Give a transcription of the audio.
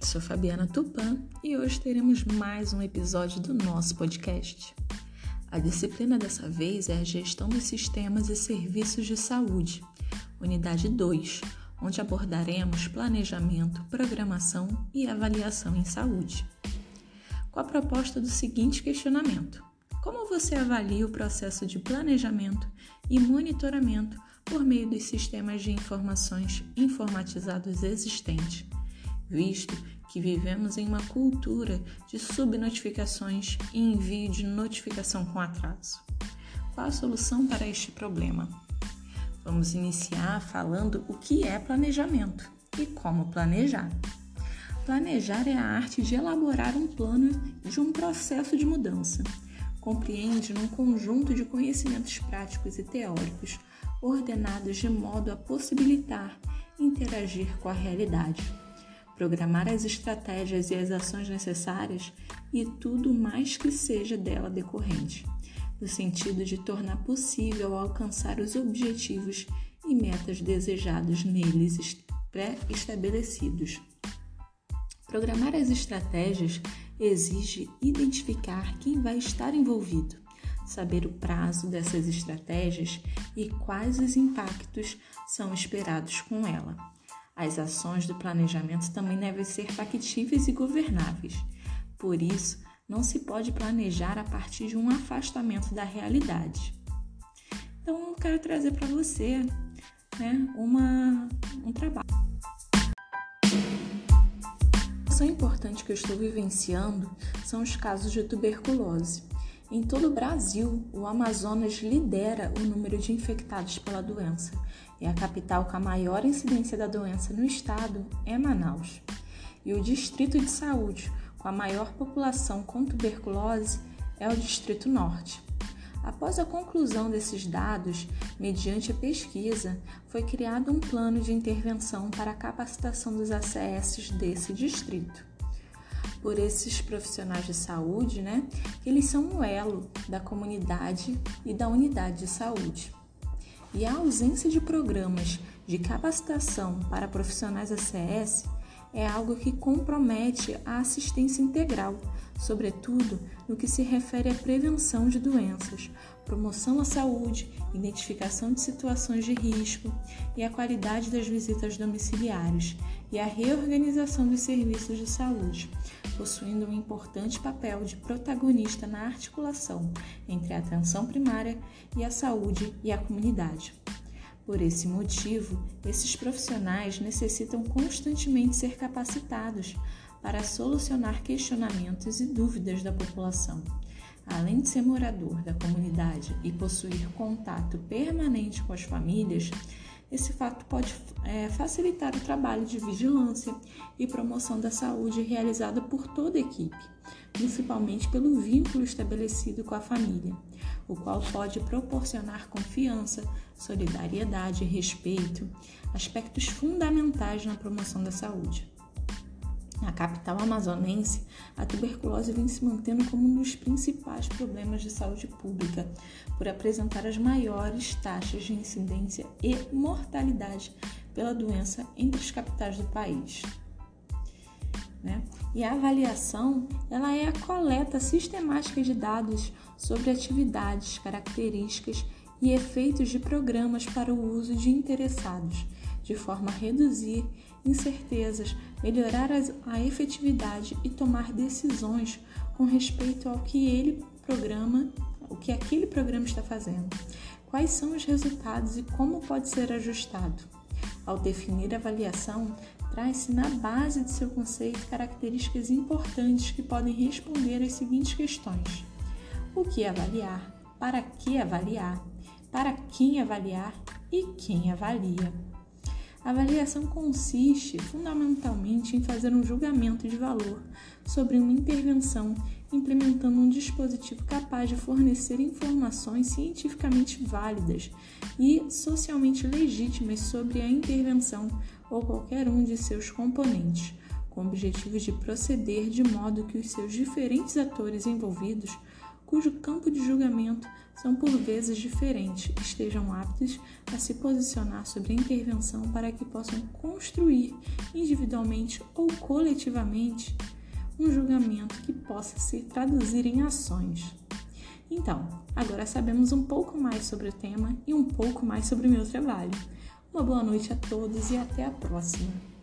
Sou Fabiana Tupan e hoje teremos mais um episódio do nosso podcast. A disciplina dessa vez é a Gestão dos Sistemas e Serviços de Saúde, unidade 2, onde abordaremos planejamento, programação e avaliação em saúde. Com a proposta do seguinte questionamento: Como você avalia o processo de planejamento e monitoramento por meio dos sistemas de informações informatizados existentes? Visto que vivemos em uma cultura de subnotificações e envio de notificação com atraso. Qual a solução para este problema? Vamos iniciar falando o que é planejamento e como planejar. Planejar é a arte de elaborar um plano de um processo de mudança. Compreende um conjunto de conhecimentos práticos e teóricos ordenados de modo a possibilitar interagir com a realidade programar as estratégias e as ações necessárias e tudo mais que seja dela decorrente, no sentido de tornar possível alcançar os objetivos e metas desejados neles pré-estabelecidos. Programar as estratégias exige identificar quem vai estar envolvido, saber o prazo dessas estratégias e quais os impactos são esperados com ela as ações do planejamento também devem ser factíveis e governáveis. Por isso, não se pode planejar a partir de um afastamento da realidade. Então, eu quero trazer para você né, uma, um trabalho. A ação importante que eu estou vivenciando são os casos de tuberculose. Em todo o Brasil, o Amazonas lidera o número de infectados pela doença e a capital com a maior incidência da doença no estado é Manaus. E o distrito de saúde com a maior população com tuberculose é o Distrito Norte. Após a conclusão desses dados, mediante a pesquisa, foi criado um plano de intervenção para a capacitação dos ACS desse distrito por esses profissionais de saúde, né? Eles são um elo da comunidade e da unidade de saúde. E a ausência de programas de capacitação para profissionais ACS é algo que compromete a assistência integral, sobretudo no que se refere à prevenção de doenças, promoção à saúde, identificação de situações de risco e a qualidade das visitas domiciliares e a reorganização dos serviços de saúde, possuindo um importante papel de protagonista na articulação entre a atenção primária e a saúde e a comunidade. Por esse motivo, esses profissionais necessitam constantemente ser capacitados para solucionar questionamentos e dúvidas da população. Além de ser morador da comunidade e possuir contato permanente com as famílias, esse fato pode é, facilitar o trabalho de vigilância e promoção da saúde realizada por toda a equipe, principalmente pelo vínculo estabelecido com a família, o qual pode proporcionar confiança, solidariedade e respeito, aspectos fundamentais na promoção da saúde. Na capital amazonense, a tuberculose vem se mantendo como um dos principais problemas de saúde pública, por apresentar as maiores taxas de incidência e mortalidade pela doença entre as capitais do país. Né? E a avaliação ela é a coleta sistemática de dados sobre atividades, características e efeitos de programas para o uso de interessados, de forma a reduzir incertezas, melhorar a efetividade e tomar decisões com respeito ao que ele programa, o que aquele programa está fazendo. Quais são os resultados e como pode ser ajustado? Ao definir a avaliação, traz-se na base de seu conceito características importantes que podem responder às seguintes questões: o que avaliar, para que avaliar, para quem avaliar e quem avalia. A avaliação consiste fundamentalmente em fazer um julgamento de valor sobre uma intervenção, implementando um dispositivo capaz de fornecer informações cientificamente válidas e socialmente legítimas sobre a intervenção ou qualquer um de seus componentes, com o objetivo de proceder de modo que os seus diferentes atores envolvidos, cujo campo de julgamento são por vezes diferentes, estejam aptos a se posicionar sobre a intervenção para que possam construir individualmente ou coletivamente um julgamento que possa se traduzir em ações. Então, agora sabemos um pouco mais sobre o tema e um pouco mais sobre o meu trabalho. Uma boa noite a todos e até a próxima!